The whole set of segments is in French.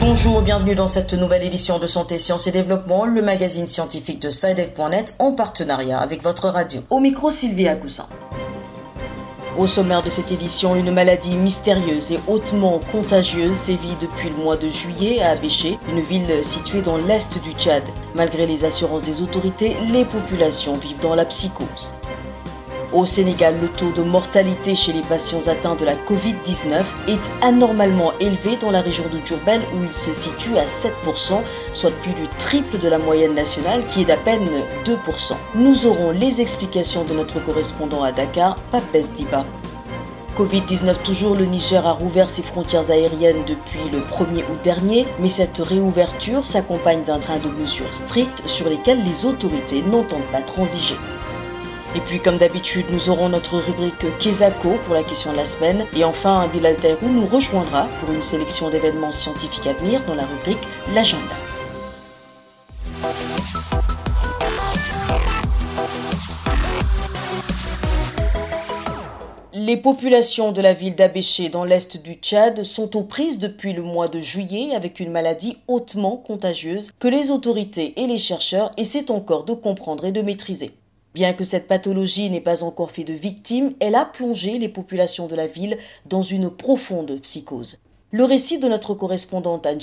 Bonjour, bienvenue dans cette nouvelle édition de Santé, Sciences et Développement, le magazine scientifique de SciDev.net en partenariat avec votre radio. Au micro, Sylvie Agoussin. Au sommaire de cette édition, une maladie mystérieuse et hautement contagieuse sévit depuis le mois de juillet à Abéché, une ville située dans l'est du Tchad. Malgré les assurances des autorités, les populations vivent dans la psychose. Au Sénégal, le taux de mortalité chez les patients atteints de la Covid-19 est anormalement élevé dans la région de Djurbel où il se situe à 7%, soit plus du triple de la moyenne nationale qui est d'à peine 2%. Nous aurons les explications de notre correspondant à Dakar, Pape Diba. Covid-19 toujours, le Niger a rouvert ses frontières aériennes depuis le 1er août dernier, mais cette réouverture s'accompagne d'un train de mesures strictes sur lesquelles les autorités n'entendent pas transiger. Et puis, comme d'habitude, nous aurons notre rubrique Kezako pour la question de la semaine. Et enfin, Bilal Taïrou nous rejoindra pour une sélection d'événements scientifiques à venir dans la rubrique L'agenda. Les populations de la ville d'Abéché dans l'est du Tchad sont aux prises depuis le mois de juillet avec une maladie hautement contagieuse que les autorités et les chercheurs essaient encore de comprendre et de maîtriser. Bien que cette pathologie n'ait pas encore fait de victimes, elle a plongé les populations de la ville dans une profonde psychose. Le récit de notre correspondante à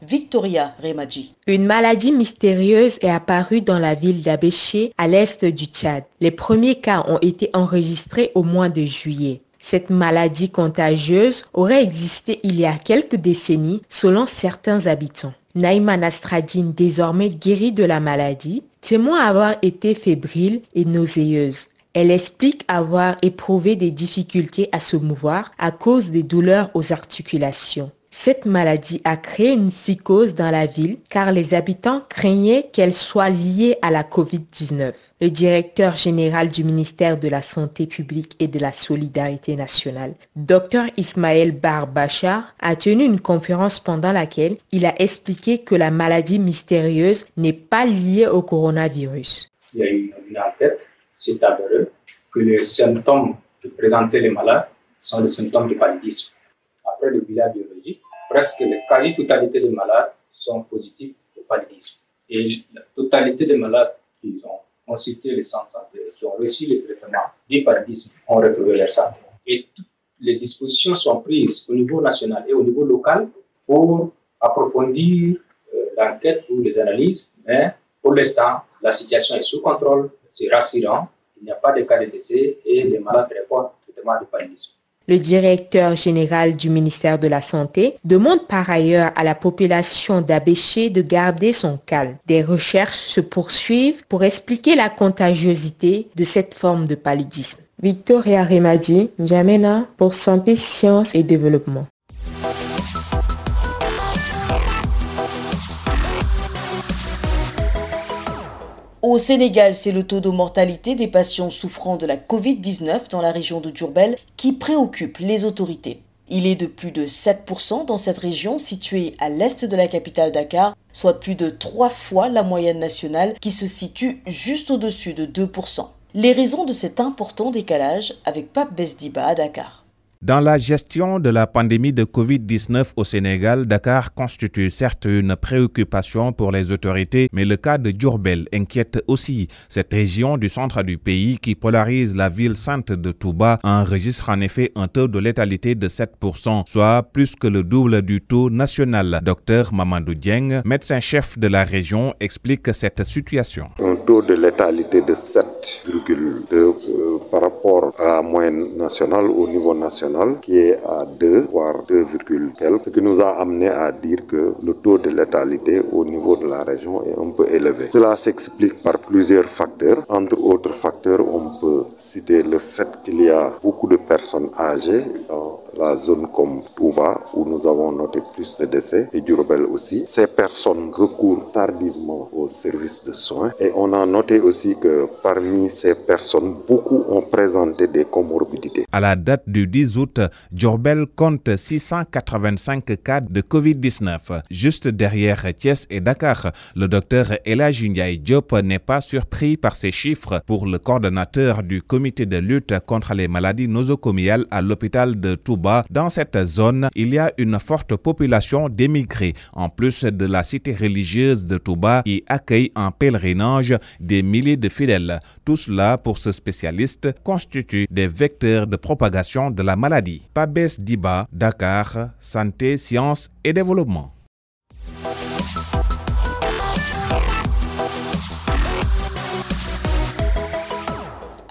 Victoria Remadji. Une maladie mystérieuse est apparue dans la ville d'Abéché, à l'est du Tchad. Les premiers cas ont été enregistrés au mois de juillet. Cette maladie contagieuse aurait existé il y a quelques décennies selon certains habitants. Naïma Nastradine, désormais guérie de la maladie, témoin avoir été fébrile et nauséeuse. Elle explique avoir éprouvé des difficultés à se mouvoir à cause des douleurs aux articulations. Cette maladie a créé une psychose dans la ville car les habitants craignaient qu'elle soit liée à la COVID-19. Le directeur général du ministère de la Santé publique et de la Solidarité nationale, Dr Ismaël Barbachar, a tenu une conférence pendant laquelle il a expliqué que la maladie mystérieuse n'est pas liée au coronavirus. Il y a eu une enquête, c'est que les symptômes que présentaient les malades sont les symptômes du paludisme. Après le bilan biologique, presque la quasi-totalité des malades sont positifs au paludisme. Et la totalité des malades qui ont consulté les centres santé, qui ont reçu les traitements du paludisme, ont retrouvé leur santé. Et toutes les dispositions sont prises au niveau national et au niveau local pour approfondir euh, l'enquête ou les analyses. Mais pour l'instant, la situation est sous contrôle, c'est rassurant, il n'y a pas de cas de décès et les malades répondent au traitement du paludisme. Le directeur général du ministère de la Santé demande par ailleurs à la population d'Abéché de garder son calme. Des recherches se poursuivent pour expliquer la contagiosité de cette forme de paludisme. Victoria Remadi, Jamena pour Santé, Sciences et Développement. Au Sénégal, c'est le taux de mortalité des patients souffrant de la Covid-19 dans la région de Djurbel qui préoccupe les autorités. Il est de plus de 7% dans cette région située à l'est de la capitale Dakar, soit plus de trois fois la moyenne nationale qui se situe juste au-dessus de 2%. Les raisons de cet important décalage avec Pape Besdiba à Dakar. Dans la gestion de la pandémie de Covid-19 au Sénégal, Dakar constitue certes une préoccupation pour les autorités, mais le cas de Djurbel inquiète aussi. Cette région du centre du pays qui polarise la ville sainte de Touba enregistre en effet un taux de létalité de 7%, soit plus que le double du taux national. Docteur Mamadou Dieng, médecin-chef de la région, explique cette situation. Un taux de létalité de 7,2 euh, par rapport à la moyenne nationale au niveau national qui est à 2, voire 2, ce qui nous a amené à dire que le taux de létalité au niveau de la région est un peu élevé. Cela s'explique par plusieurs facteurs. Entre autres facteurs, on peut citer le fait qu'il y a beaucoup de personnes âgées dans la zone comme Touba, où nous avons noté plus de décès, et Durbel aussi. Ces personnes recourent tardivement aux services de soins et on a noté aussi que parmi ces personnes, beaucoup ont présenté des comorbidités. À la date du 10 août, Djurbel compte 685 cas de COVID-19. Juste derrière Thiès et Dakar, le docteur Elage Diop n'est pas surpris par ces chiffres pour le coordonnateur du comité de lutte contre les maladies nosocomiales à l'hôpital de Touba. Dans cette zone, il y a une forte population d'émigrés, en plus de la cité religieuse de Touba qui accueille en pèlerinage des milliers de fidèles. Tout cela, pour ce spécialiste, constitue des vecteurs de propagation de la maladie. Pabès Diba, Dakar, Santé, Sciences et Développement.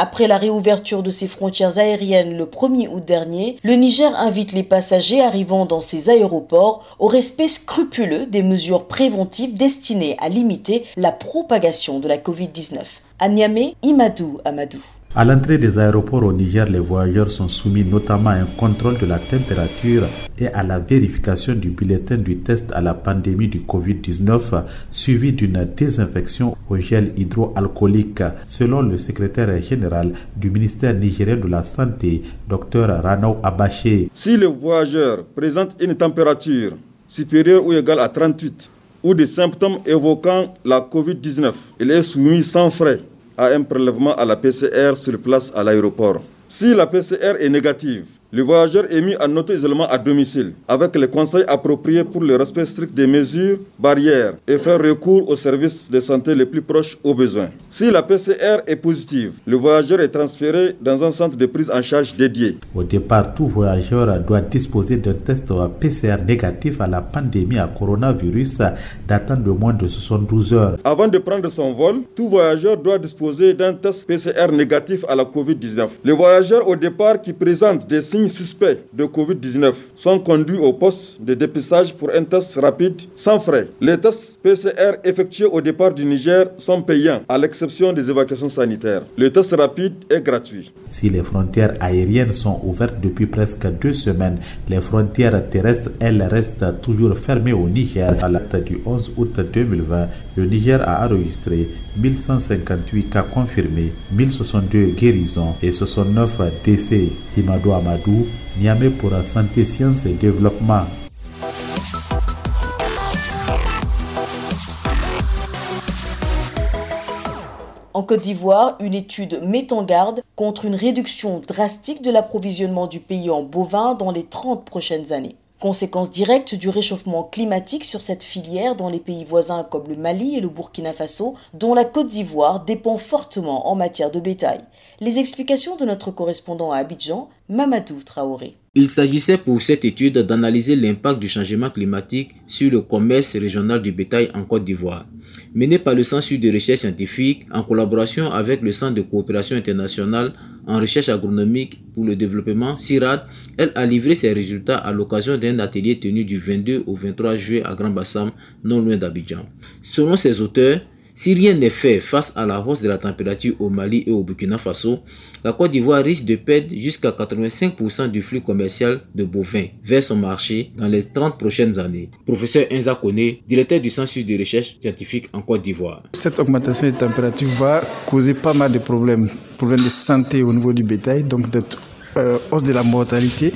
Après la réouverture de ses frontières aériennes le 1er août dernier, le Niger invite les passagers arrivant dans ses aéroports au respect scrupuleux des mesures préventives destinées à limiter la propagation de la Covid-19. À Niamey, Imadou Amadou. À l'entrée des aéroports au Niger, les voyageurs sont soumis notamment à un contrôle de la température et à la vérification du bulletin du test à la pandémie du Covid-19, suivi d'une désinfection au gel hydroalcoolique, selon le secrétaire général du ministère nigérien de la Santé, Dr Ranau Abaché. Si le voyageur présente une température supérieure ou égale à 38 ou des symptômes évoquant la Covid-19, il est soumis sans frais à un prélèvement à la PCR sur place à l'aéroport. Si la PCR est négative, le voyageur est mis en auto-isolement à domicile avec les conseils appropriés pour le respect strict des mesures barrières et faire recours aux services de santé les plus proches aux besoins. Si la PCR est positive, le voyageur est transféré dans un centre de prise en charge dédié. Au départ, tout voyageur doit disposer d'un test PCR négatif à la pandémie à coronavirus datant de moins de 72 heures. Avant de prendre son vol, tout voyageur doit disposer d'un test PCR négatif à la COVID-19. Les voyageurs au départ qui présentent des signes suspects de Covid-19 sont conduits au poste de dépistage pour un test rapide sans frais. Les tests PCR effectués au départ du Niger sont payants, à l'exception des évacuations sanitaires. Le test rapide est gratuit. Si les frontières aériennes sont ouvertes depuis presque deux semaines, les frontières terrestres, elles, restent toujours fermées au Niger. À la date du 11 août 2020, le Niger a enregistré 1158 cas confirmés, 1062 guérisons et 69 décès. Imado Amadou, Niamey pour la santé, sciences et développement. En Côte d'Ivoire, une étude met en garde contre une réduction drastique de l'approvisionnement du pays en bovins dans les 30 prochaines années. Conséquence directe du réchauffement climatique sur cette filière dans les pays voisins comme le Mali et le Burkina Faso, dont la Côte d'Ivoire dépend fortement en matière de bétail. Les explications de notre correspondant à Abidjan, Mamadou Traoré. Il s'agissait pour cette étude d'analyser l'impact du changement climatique sur le commerce régional du bétail en Côte d'Ivoire. Menée par le Centre de recherche scientifique en collaboration avec le Centre de coopération internationale en recherche agronomique pour le développement, CIRAD, elle a livré ses résultats à l'occasion d'un atelier tenu du 22 au 23 juillet à Grand Bassam, non loin d'Abidjan. Selon ses auteurs, si rien n'est fait face à la hausse de la température au Mali et au Burkina Faso, la Côte d'Ivoire risque de perdre jusqu'à 85% du flux commercial de bovins vers son marché dans les 30 prochaines années. Professeur Enza Kone, directeur du Centre de recherche scientifique en Côte d'Ivoire. Cette augmentation de température va causer pas mal de problèmes, problèmes de santé au niveau du bétail, donc de euh, hausse de la mortalité.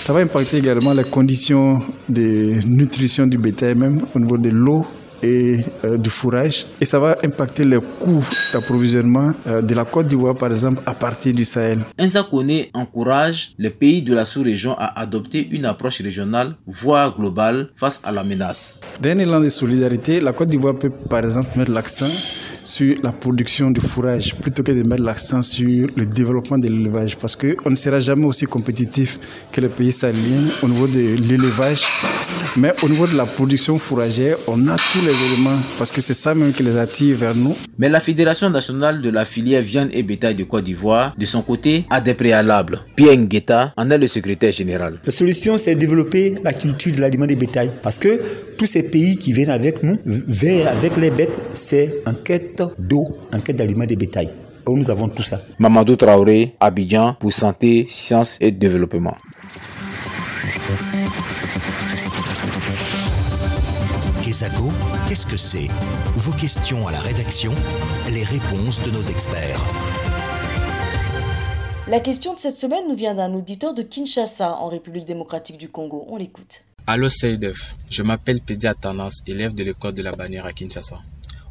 Ça va impacter également les conditions de nutrition du bétail, même au niveau de l'eau et euh, du fourrage. Et ça va impacter les coûts d'approvisionnement euh, de la Côte d'Ivoire, par exemple, à partir du Sahel. Enza Kone encourage les pays de la sous-région à adopter une approche régionale, voire globale, face à la menace. Dans un élan de solidarité, la Côte d'Ivoire peut, par exemple, mettre l'accent sur la production de fourrage plutôt que de mettre l'accent sur le développement de l'élevage parce qu'on ne sera jamais aussi compétitif que les pays sahéliens au niveau de l'élevage. Mais au niveau de la production fourragère, on a tous les éléments parce que c'est ça même qui les attire vers nous. Mais la Fédération nationale de la filière viande et bétail de Côte d'Ivoire, de son côté, a des préalables. Pierre Ngueta en est le secrétaire général. La solution, c'est de développer la culture de l'aliment des bétail parce que tous ces pays qui viennent avec nous, viennent avec les bêtes, c'est en quête d'eau, en quête d'aliments des bétail. Nous avons tout ça. Mamadou Traoré, Abidjan, pour santé, sciences et développement. Kesako, qu'est-ce que c'est? Vos questions à la rédaction, les réponses de nos experts. La question de cette semaine nous vient d'un auditeur de Kinshasa, en République démocratique du Congo. On l'écoute. Allô Seydef, je m'appelle Pédia élève de l'école de la bannière à Kinshasa.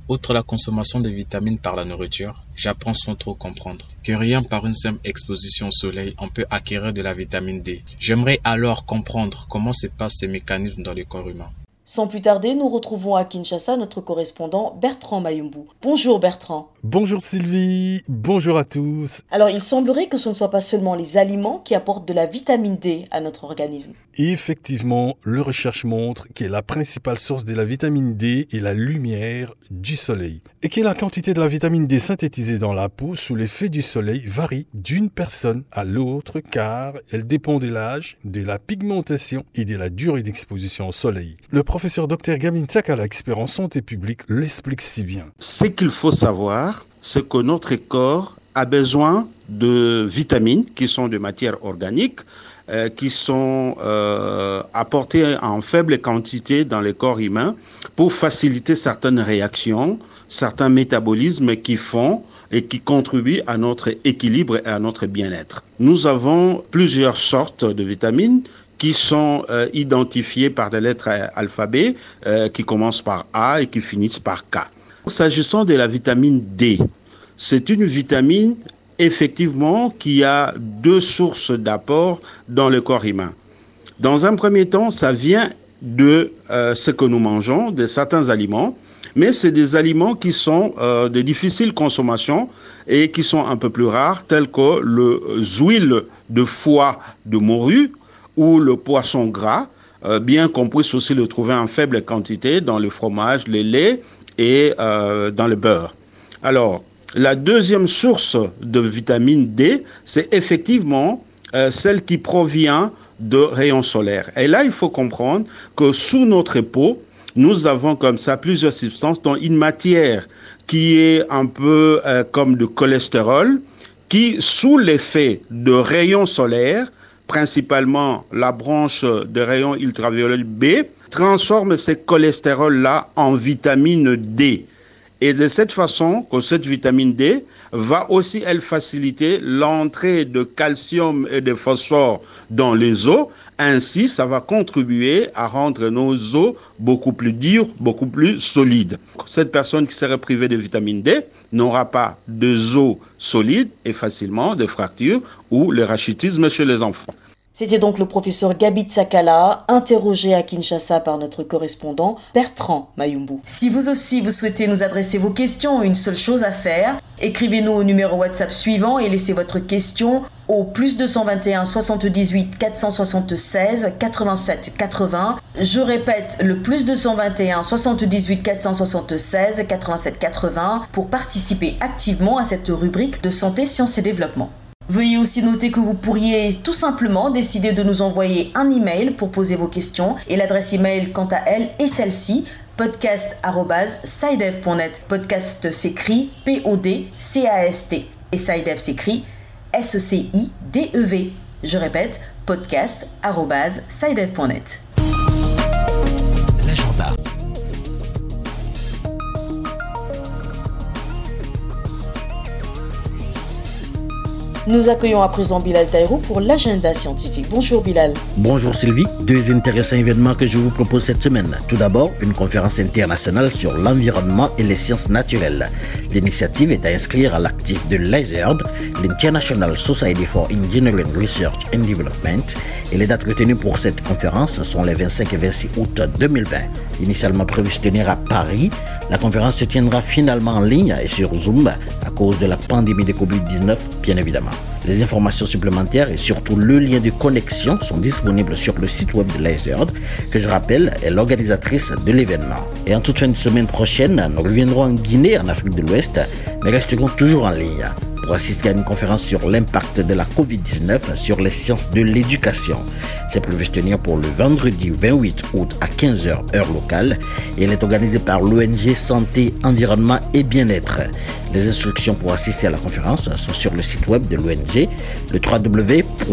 Outre la consommation de vitamines par la nourriture, j'apprends sans trop comprendre que rien par une simple exposition au soleil on peut acquérir de la vitamine D. J'aimerais alors comprendre comment se passent ces mécanismes dans le corps humain. Sans plus tarder, nous retrouvons à Kinshasa notre correspondant Bertrand Mayumbu. Bonjour Bertrand. Bonjour Sylvie, bonjour à tous. Alors il semblerait que ce ne soit pas seulement les aliments qui apportent de la vitamine D à notre organisme. Effectivement, le recherche montre que la principale source de la vitamine D est la lumière du soleil et que la quantité de la vitamine D synthétisée dans la peau sous l'effet du soleil varie d'une personne à l'autre car elle dépend de l'âge, de la pigmentation et de la durée d'exposition au soleil. Le professeur Dr Gamin Tsakala, expert en santé publique, l'explique si bien. Ce qu'il faut savoir, c'est que notre corps a besoin de vitamines qui sont de matière organique euh, qui sont euh, apportés en faible quantité dans le corps humain pour faciliter certaines réactions, certains métabolismes qui font et qui contribuent à notre équilibre et à notre bien-être. Nous avons plusieurs sortes de vitamines qui sont euh, identifiées par des lettres alphabet qui commencent par A et qui finissent par K. S'agissant de la vitamine D, c'est une vitamine effectivement qu'il y a deux sources d'apport dans le corps humain. Dans un premier temps, ça vient de euh, ce que nous mangeons, de certains aliments, mais c'est des aliments qui sont euh, de difficile consommation et qui sont un peu plus rares, tels que le huile de foie de morue ou le poisson gras, euh, bien qu'on puisse aussi le trouver en faible quantité dans le fromage, le lait et dans le beurre. Alors, la deuxième source de vitamine D, c'est effectivement euh, celle qui provient de rayons solaires. Et là, il faut comprendre que sous notre peau, nous avons comme ça plusieurs substances, dont une matière qui est un peu euh, comme du cholestérol, qui, sous l'effet de rayons solaires, principalement la branche de rayons ultraviolets B, transforme ces cholestérols-là en vitamine D. Et de cette façon, que cette vitamine D va aussi, elle, faciliter l'entrée de calcium et de phosphore dans les os. Ainsi, ça va contribuer à rendre nos os beaucoup plus durs, beaucoup plus solides. Cette personne qui serait privée de vitamine D n'aura pas de os solides et facilement de fractures ou le rachitisme chez les enfants. C'était donc le professeur Gabi Tsakala, interrogé à Kinshasa par notre correspondant Bertrand Mayumbu. Si vous aussi vous souhaitez nous adresser vos questions, une seule chose à faire, écrivez-nous au numéro WhatsApp suivant et laissez votre question au plus 221 78 476 87 80. Je répète le plus 221 78 476 87 80 pour participer activement à cette rubrique de santé, sciences et développement. Veuillez aussi noter que vous pourriez tout simplement décider de nous envoyer un email pour poser vos questions et l'adresse email quant à elle est celle-ci podcast@sidev.net. Podcast s'écrit P O D C A S T et Sidev s'écrit S C I D E V. Je répète podcast@sidev.net. Nous accueillons à présent Bilal Taïrou pour l'agenda scientifique. Bonjour Bilal. Bonjour Sylvie. Deux intéressants événements que je vous propose cette semaine. Tout d'abord, une conférence internationale sur l'environnement et les sciences naturelles. L'initiative est à inscrire à l'actif de l'ISERD, l'International Society for Engineering Research and Development, et les dates retenues pour cette conférence sont les 25 et 26 août 2020. Initialement prévu se tenir à Paris, la conférence se tiendra finalement en ligne et sur Zoom à cause de la pandémie de Covid-19, bien évidemment. Les informations supplémentaires et surtout le lien de connexion sont disponibles sur le site web de l'ASERD, que je rappelle est l'organisatrice de l'événement. Et en toute fin de semaine prochaine, nous reviendrons en Guinée, en Afrique de l'Ouest, mais resterons toujours en ligne pour assister à une conférence sur l'impact de la COVID-19 sur les sciences de l'éducation. C'est prévu tenir pour le vendredi 28 août à 15h heure locale et elle est organisée par l'ONG Santé, Environnement et Bien-être. Les instructions pour assister à la conférence sont sur le site web de l'ONG, le www.ong-seb.com.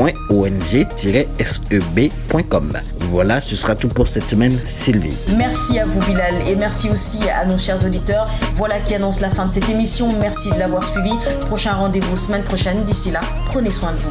Voilà, ce sera tout pour cette semaine, Sylvie. Merci à vous, Bilal, et merci aussi à nos chers auditeurs. Voilà qui annonce la fin de cette émission. Merci de l'avoir suivi. Prochain rendez-vous semaine prochaine. D'ici là, prenez soin de vous.